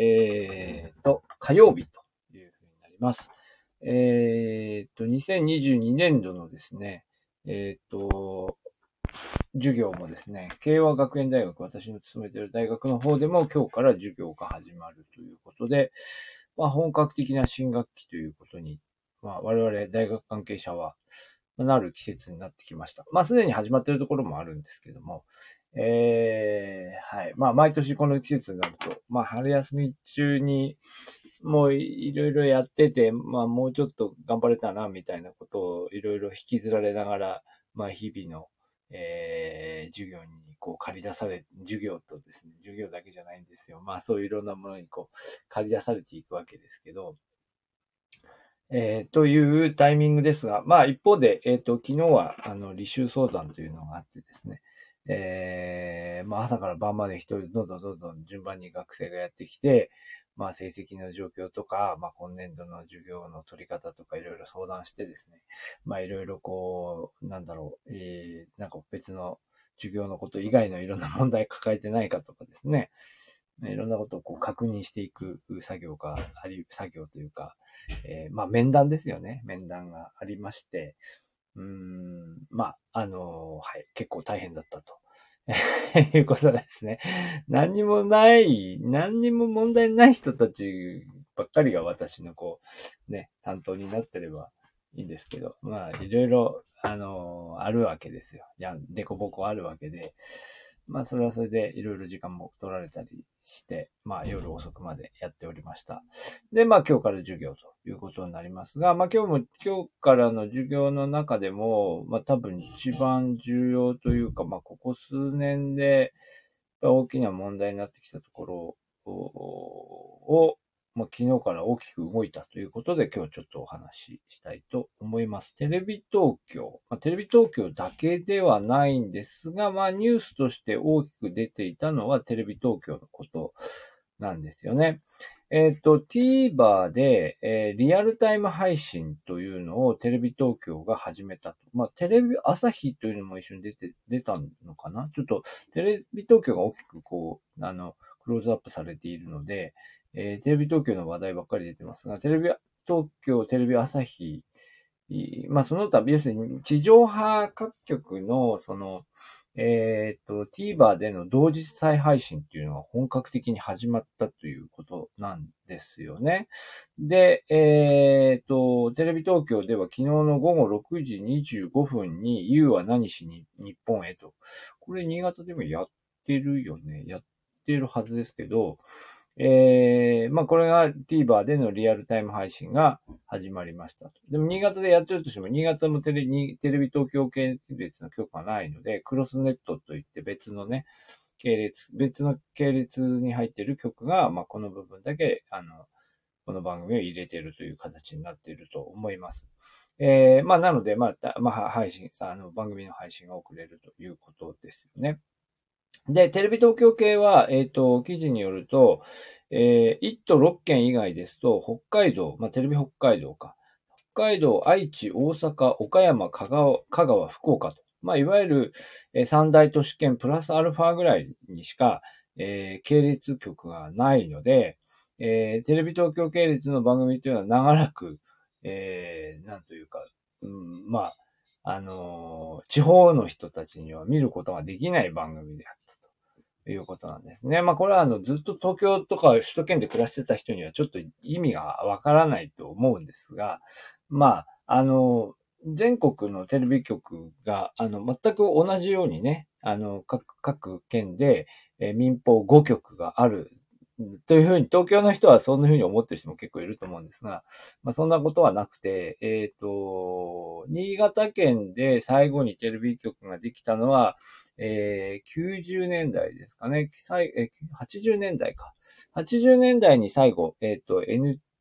えー、と、火曜日というふうになります。えー、と、2022年度のですね、えー、と、授業もですね、慶和学園大学、私の勤めている大学の方でも今日から授業が始まるということで、まあ、本格的な新学期ということに、まあ、我々大学関係者はなる季節になってきました。まあ、すでに始まっているところもあるんですけども、えー、はい。まあ、毎年この季節になると、まあ、春休み中に、もういろいろやってて、まあ、もうちょっと頑張れたな、みたいなことをいろいろ引きずられながら、まあ、日々の、えー、授業にこう借り出され、授業とですね、授業だけじゃないんですよ。まあ、そういういろんなものにこう、借り出されていくわけですけど、えー、というタイミングですが、まあ一方で、えっ、ー、と、昨日は、あの、履修相談というのがあってですね、えー、まあ朝から晩まで一人どんどんどんどん順番に学生がやってきて、まあ成績の状況とか、まあ今年度の授業の取り方とかいろいろ相談してですね、まあいろいろこう、なんだろう、えー、なんか別の授業のこと以外のいろんな問題抱えてないかとかですね、いろんなことをこう確認していく作業があり、作業というか、えー、まあ面談ですよね。面談がありまして、うん、まあ、あの、はい、結構大変だったと。いうことですね。何にもない、何にも問題ない人たちばっかりが私のこう、ね、担当になってればいいんですけど、まあ、いろいろ、あの、あるわけですよ。いや、でこぼこあるわけで、まあ、それはそれでいろいろ時間も取られたりして、まあ、夜遅くまでやっておりました。で、まあ、今日から授業ということになりますが、まあ、今日も、今日からの授業の中でも、まあ、多分一番重要というか、まあ、ここ数年で大きな問題になってきたところを、まあ、昨日から大きく動いたということで、今日ちょっとお話ししたいと思います。テレビ東京。まあ、テレビ東京だけではないんですが、まあ、ニュースとして大きく出ていたのはテレビ東京のことなんですよね。えっ、ー、と、TVer で、えー、リアルタイム配信というのをテレビ東京が始めたと。まあ、テレビ朝日というのも一緒に出て、出たのかな？ちょっと、テレビ東京が大きくこう、あの、クローズアップされているので、えー、テレビ東京の話題ばっかり出てますが、テレビ東京、テレビ朝日、まあ、その他、要するに地上波各局の、その、えっ、ー、と、TVer での同時再配信っていうのが本格的に始まったということなんですよね。で、えっ、ー、と、テレビ東京では昨日の午後6時25分に You は何しに日本へと。これ新潟でもやってるよね。やってるはずですけど、えー、まあこれが TVer でのリアルタイム配信が始まりました。でも新潟でやってるとしても、新潟もテレテレビ東京系列の許可がないので、クロスネットといって別のね、系列、別の系列に入ってる曲が、まあこの部分だけ、あの、この番組を入れてるという形になっていると思います。えー、まあなので、まあ、まあ配信さ、あの番組の配信が遅れるということですよね。で、テレビ東京系は、えっ、ー、と、記事によると、えー、1都6県以外ですと、北海道、まあ、テレビ北海道か。北海道、愛知、大阪、岡山、香川、香川福岡と。まあ、いわゆる、えー、三大都市圏プラスアルファぐらいにしか、えー、系列局がないので、えー、テレビ東京系列の番組というのは長らく、えー、なんというか、うん、まあ、あの、地方の人たちには見ることができない番組であったということなんですね。まあこれはあのずっと東京とか首都圏で暮らしてた人にはちょっと意味がわからないと思うんですが、まあ、あの、全国のテレビ局が、あの、全く同じようにね、あの、各、各県で、え民放5局があるというふうに、東京の人はそんなふうに思ってる人も結構いると思うんですが、まあそんなことはなくて、えっ、ー、と、新潟県で最後にテレビ局ができたのは、えー、90年代ですかね、え80年代か。80年代に最後、えっ、ー、と、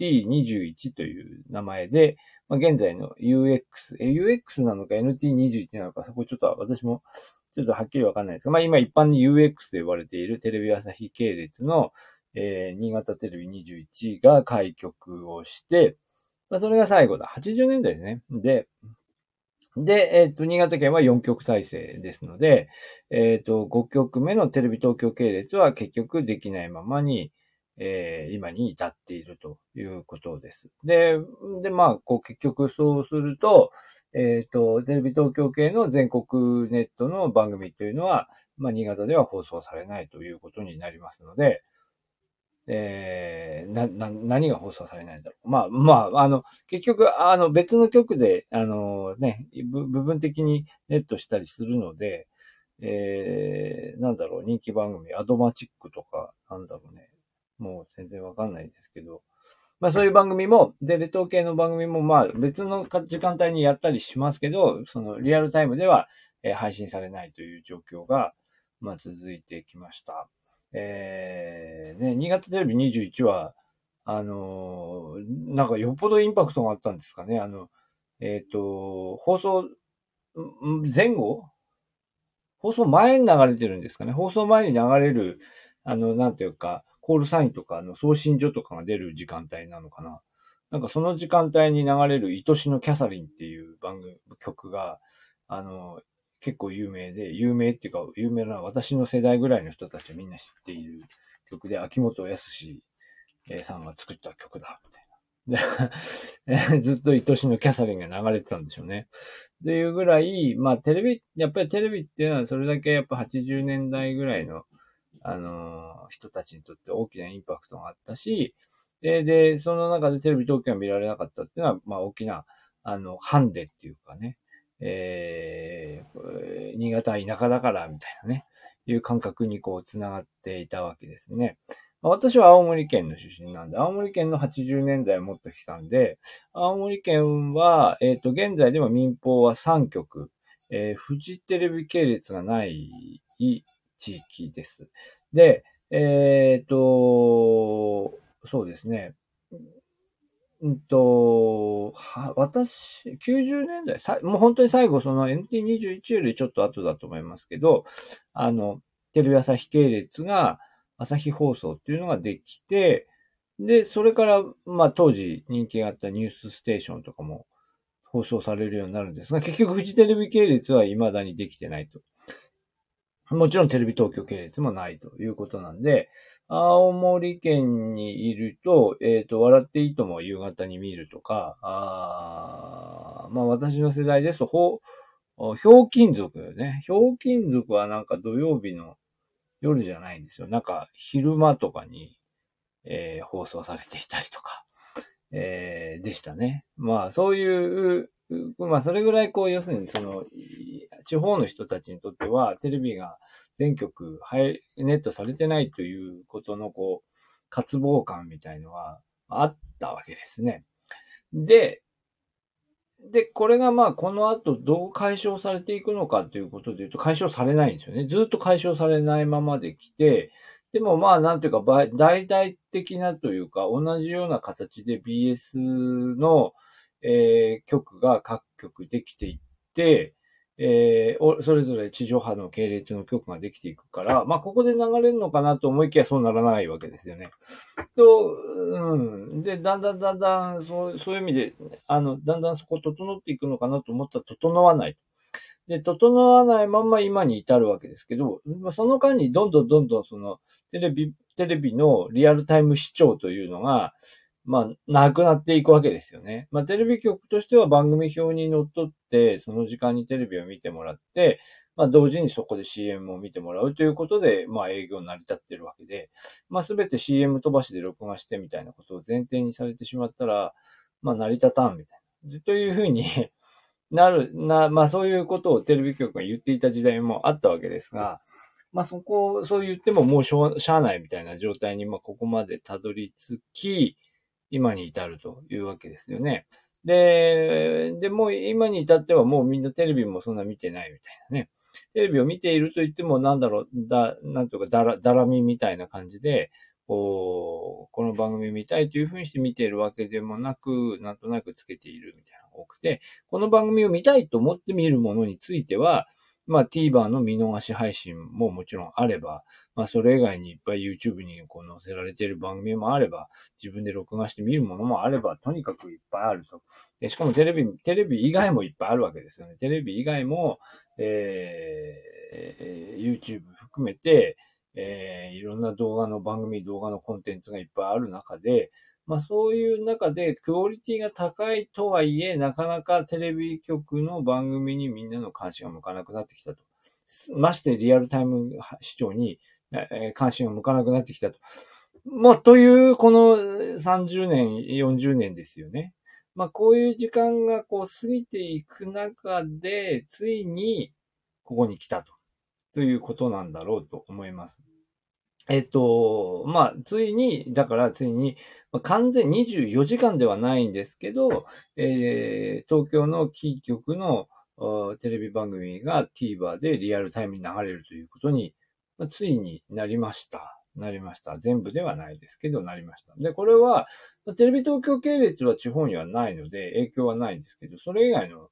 NT21 という名前で、まあ、現在の UX、え UX なのか NT21 なのか、そこちょっと私もちょっとはっきりわかんないですが、まあ今一般に UX と呼ばれているテレビ朝日系列の、えー、新潟テレビ21が開局をして、まあ、それが最後だ。80年代ですね。で、で、えっ、ー、と、新潟県は4局体制ですので、えっ、ー、と、5局目のテレビ東京系列は結局できないままに、えー、今に至っているということです。で、で、まあ、こう結局そうすると、えっ、ー、と、テレビ東京系の全国ネットの番組というのは、まあ、新潟では放送されないということになりますので、えー、な、な、何が放送されないんだろう。まあ、まあ、あの、結局、あの、別の局で、あのね、部分的にネットしたりするので、えー、なんだろう、人気番組、アドマチックとか、なんだろうね、もう全然わかんないですけど、まあそういう番組も、で、レト系の番組もまあ別の時間帯にやったりしますけど、そのリアルタイムでは、えー、配信されないという状況が、まあ続いてきました。えー、ね、新潟テレビ21は、あのー、なんかよっぽどインパクトがあったんですかね。あの、えっ、ー、と、放送、前後？放送前に流れてるんですかね。放送前に流れる、あの、なんていうか、コールサインとかの送信所とかが出る時間帯なのかな。なんかその時間帯に流れる愛しのキャサリンっていう番組、曲が、あの、結構有名で、有名っていうか、有名な私の世代ぐらいの人たちはみんな知っている曲で、秋元康さんが作った曲だ、みたいな。で、ずっと愛しのキャサリンが流れてたんでしょうね。っていうぐらい、まあテレビ、やっぱりテレビっていうのはそれだけやっぱ80年代ぐらいのあの、人たちにとって大きなインパクトがあったし、で、で、その中でテレビ東京が見られなかったっていうのは、まあ大きな、あの、ハンデっていうかね、えー、新潟は田舎だからみたいなね、いう感覚にこう繋がっていたわけですね。私は青森県の出身なんで、青森県の80年代をもっと悲惨で、青森県は、えっ、ー、と、現在でも民放は3局、えー、フジテレビ系列がない地域です。で、えっ、ー、と、そうですね。うんと、は、私、90年代、さもう本当に最後、その NT21 よりちょっと後だと思いますけど、あの、テレビ朝日系列が、朝日放送っていうのができて、で、それから、まあ当時人気があったニュースステーションとかも放送されるようになるんですが、結局フジテレビ系列は未だにできてないと。もちろんテレビ東京系列もないということなんで、青森県にいると、えっ、ー、と、笑っていいとも夕方に見るとか、あまあ私の世代ですと、ほひょうきん族よね。ひょうきん族はなんか土曜日の夜じゃないんですよ。なんか昼間とかに、えー、放送されていたりとか、えー、でしたね。まあそういうまあ、それぐらい、こう、要するに、その、地方の人たちにとっては、テレビが全局、ネットされてないということの、こう、渇望感みたいのは、あったわけですね。で、で、これがまあ、この後どう解消されていくのかということで言うと、解消されないんですよね。ずっと解消されないままで来て、でもまあ、なんていうか、大々的なというか、同じような形で BS の、えー、曲が各曲できていって、えー、それぞれ地上波の系列の曲ができていくから、まあ、ここで流れるのかなと思いきやそうならないわけですよね。と、うん。で、だんだんだんだん、そうそういう意味で、あの、だんだんそこ整っていくのかなと思ったら整わない。で、整わないまんま今に至るわけですけど、その間にどんどんどんどんその、テレビ、テレビのリアルタイム視聴というのが、まあ、なくなっていくわけですよね。まあ、テレビ局としては番組表にのっって、その時間にテレビを見てもらって、まあ、同時にそこで CM を見てもらうということで、まあ、営業成り立ってるわけで、まあ、すべて CM 飛ばしで録画してみたいなことを前提にされてしまったら、まあ、成り立たんみたいな。というふうに なる、な、まあ、そういうことをテレビ局が言っていた時代もあったわけですが、まあ、そこ、そう言ってももうしょう、しゃあないみたいな状態に、まあ、ここまでたどり着き、今に至るというわけですよね。で、で、もう今に至ってはもうみんなテレビもそんな見てないみたいなね。テレビを見ていると言ってもなんだろう、だ、なんとかだら、だらみみたいな感じで、こう、この番組見たいというふうにして見ているわけでもなく、なんとなくつけているみたいなのが多くて、この番組を見たいと思って見るものについては、まあ TVer の見逃し配信ももちろんあれば、まあそれ以外にいっぱい YouTube にこう載せられている番組もあれば、自分で録画して見るものもあれば、とにかくいっぱいあると。でしかもテレビ、テレビ以外もいっぱいあるわけですよね。テレビ以外も、えー、YouTube 含めて、えー、いろんな動画の番組、動画のコンテンツがいっぱいある中で、まあそういう中でクオリティが高いとはいえ、なかなかテレビ局の番組にみんなの関心が向かなくなってきたと。ましてリアルタイム視聴に関心が向かなくなってきたと。まあ、という、この30年、40年ですよね。まあ、こういう時間がこう過ぎていく中で、ついにここに来たと。ということなんだろうと思います。えっと、まあ、ついに、だからついに、完全24時間ではないんですけど、えー、東京のキー局のテレビ番組が TVer でリアルタイムに流れるということに、まあ、ついになりました。なりました。全部ではないですけど、なりました。で、これは、テレビ東京系列は地方にはないので、影響はないんですけど、それ以外の、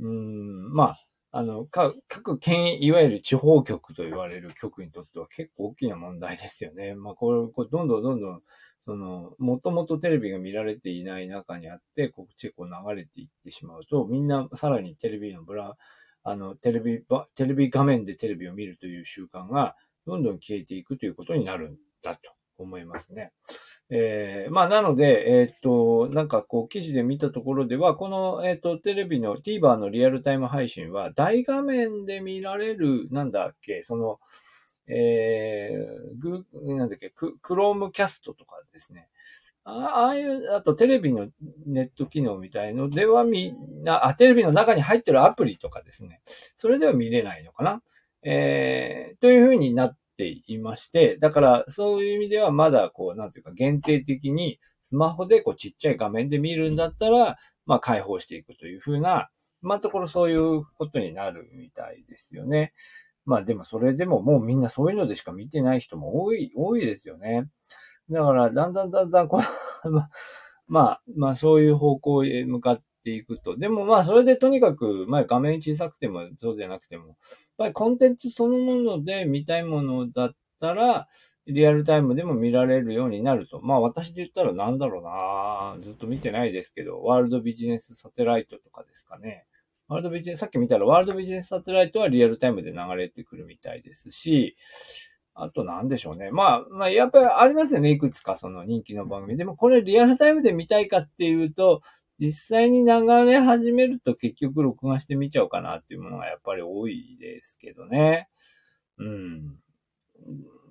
うん、まあ、あの、各県、いわゆる地方局と言われる局にとっては結構大きな問題ですよね。まあ、これ、これどんどんどんどん、その、もともとテレビが見られていない中にあって、告知こう流れていってしまうと、みんなさらにテレビのブラ、あの、テレビ、テレビ画面でテレビを見るという習慣が、どんどん消えていくということになるんだと思いますね。えー、まあ、なので、えー、っと、なんかこう、記事で見たところでは、この、えー、っと、テレビの TVer のリアルタイム配信は、大画面で見られる、なんだっけ、その、えー、グなんだっけ、ク、クロームキャストとかですね。ああいう、あとテレビのネット機能みたいのではみんな、あ、テレビの中に入ってるアプリとかですね。それでは見れないのかな。えー、というふうになっていまして、だからそういう意味ではまだこう、なんていうか限定的にスマホでこうちっちゃい画面で見るんだったら、まあ開放していくというふうな、まあところそういうことになるみたいですよね。まあでもそれでももうみんなそういうのでしか見てない人も多い、多いですよね。だからだんだんだんだんこう まあ、まあそういう方向へ向かっていくと。でもまあ、それでとにかく、まあ画面小さくてもそうじゃなくても、やっぱりコンテンツそのもので見たいものだったら、リアルタイムでも見られるようになると。まあ私で言ったらなんだろうなずっと見てないですけど、ワールドビジネスサテライトとかですかね。ワールドビジネス、さっき見たらワールドビジネスサテライトはリアルタイムで流れてくるみたいですし、あとなんでしょうね。まあ、まあ、やっぱりありますよね。いくつかその人気の番組。でもこれリアルタイムで見たいかっていうと、実際に流れ始めると結局録画して見ちゃうかなっていうものがやっぱり多いですけどね。うん。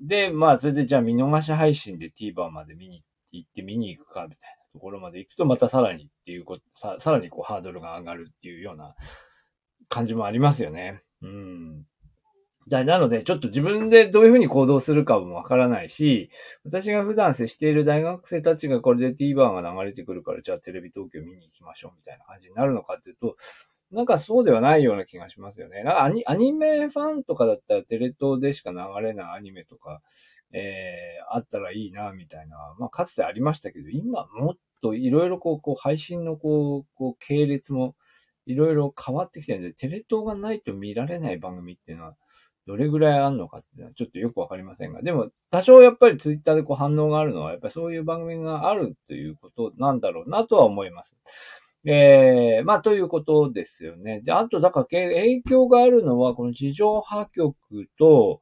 で、まあ、それでじゃあ見逃し配信で TVer まで見に行って見に行くかみたいなところまで行くと、またさらにっていうこと、ささらにこうハードルが上がるっていうような感じもありますよね。うん。だなので、ちょっと自分でどういうふうに行動するかもわからないし、私が普段接している大学生たちがこれで TVer が流れてくるから、じゃあテレビ東京見に行きましょうみたいな感じになるのかっていうと、なんかそうではないような気がしますよね。なんかアニアニメファンとかだったらテレ東でしか流れないアニメとか、えー、あったらいいな、みたいな。まあ、かつてありましたけど、今もっといろいろこう、こう、配信のこう、こう、系列もいろいろ変わってきてるんで、テレ東がないと見られない番組っていうのは、どれぐらいあるのかっていうのはちょっとよくわかりませんが、でも多少やっぱりツイッターでこう反応があるのは、やっぱりそういう番組があるということなんだろうなとは思います。えー、まあ、ということですよね。で、あと、だから影響があるのは、この地上波局と、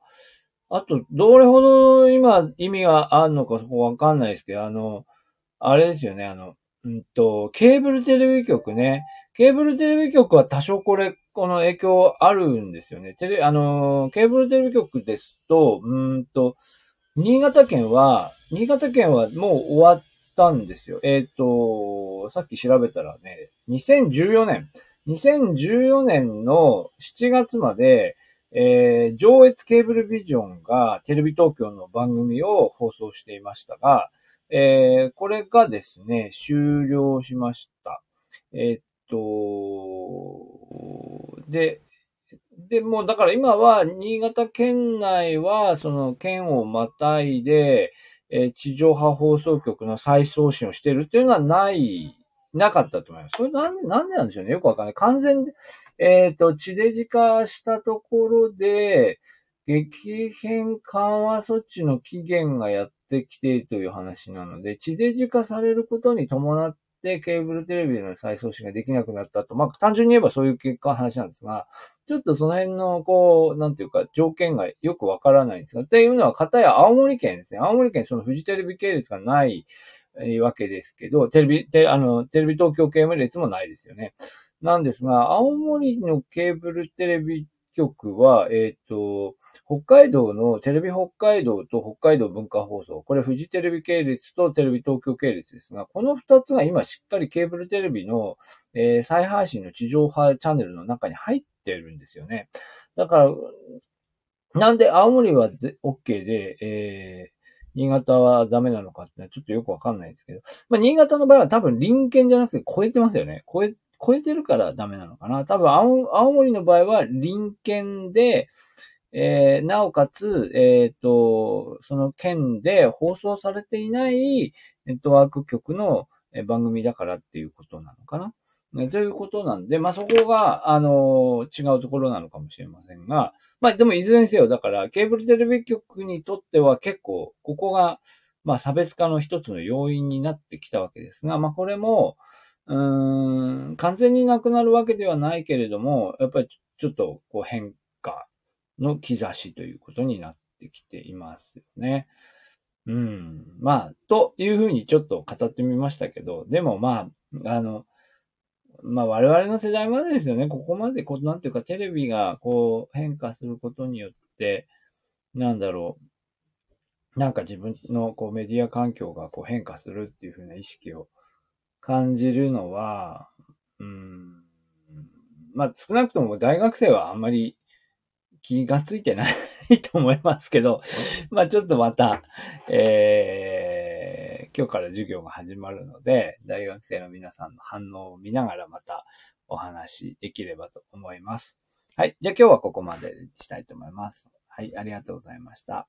あと、どれほど今意味があるのかそこわかんないですけど、あの、あれですよね、あの、うんと、ケーブルテレビ局ね。ケーブルテレビ局は多少これ、この影響あるんですよね。テレ、あの、ケーブルテレビ局ですと、うんと、新潟県は、新潟県はもう終わったんですよ。えっ、ー、と、さっき調べたらね、2014年、2014年の7月まで、えー、上越ケーブルビジョンがテレビ東京の番組を放送していましたが、えー、これがですね、終了しました。えー、っと、で、で、もうだから今は新潟県内はその県をまたいで、えー、地上波放送局の再送信をしているっていうのはない、なかったと思います。それなんで、なんでなんでしょうね。よくわかんない。完全、えっ、ー、と、地デジ化したところで、激変緩和措置の期限がやってきているという話なので、地デジ化されることに伴ってケーブルテレビの再送信ができなくなったと、まあ単純に言えばそういう結果の話なんですが、ちょっとその辺の、こう、なんていうか、条件がよくわからないんですが、っていうのは、片や青森県ですね。青森県、そのフジテレビ系列がないわけですけど、テレビ、テあの、テレビ東京系列もないですよね。なんですが、青森のケーブルテレビ局は、えっ、ー、と、北海道のテレビ北海道と北海道文化放送、これフジテレビ系列とテレビ東京系列ですが、この二つが今しっかりケーブルテレビの、えー、再配信の地上波チャンネルの中に入ってるんですよね。だから、なんで青森は OK で、えー新潟はダメなのかってのはちょっとよくわかんないんですけど。まあ、新潟の場合は多分臨検じゃなくて超えてますよね。超え、超えてるからダメなのかな。多分青、青森の場合は臨検で、えー、なおかつ、えっ、ー、と、その県で放送されていないネットワーク局の番組だからっていうことなのかな。ね、ということなんで、まあ、そこが、あのー、違うところなのかもしれませんが、まあ、でもいずれにせよ、だから、ケーブルテレビ局にとっては結構、ここが、まあ、差別化の一つの要因になってきたわけですが、まあ、これも、うん、完全になくなるわけではないけれども、やっぱりちょっと、こう、変化の兆しということになってきていますよね。うん。まあ、というふうにちょっと語ってみましたけど、でもまあ、あの、まあ我々の世代までですよね。ここまで、こう、なんていうか、テレビがこう変化することによって、なんだろう。なんか自分のこうメディア環境がこう変化するっていうふうな意識を感じるのは、うん、まあ少なくとも大学生はあんまり気がついてないと思いますけど、まあちょっとまた、えー今日から授業が始まるので、大学生の皆さんの反応を見ながらまたお話できればと思います。はい。じゃあ今日はここまでにしたいと思います。はい。ありがとうございました。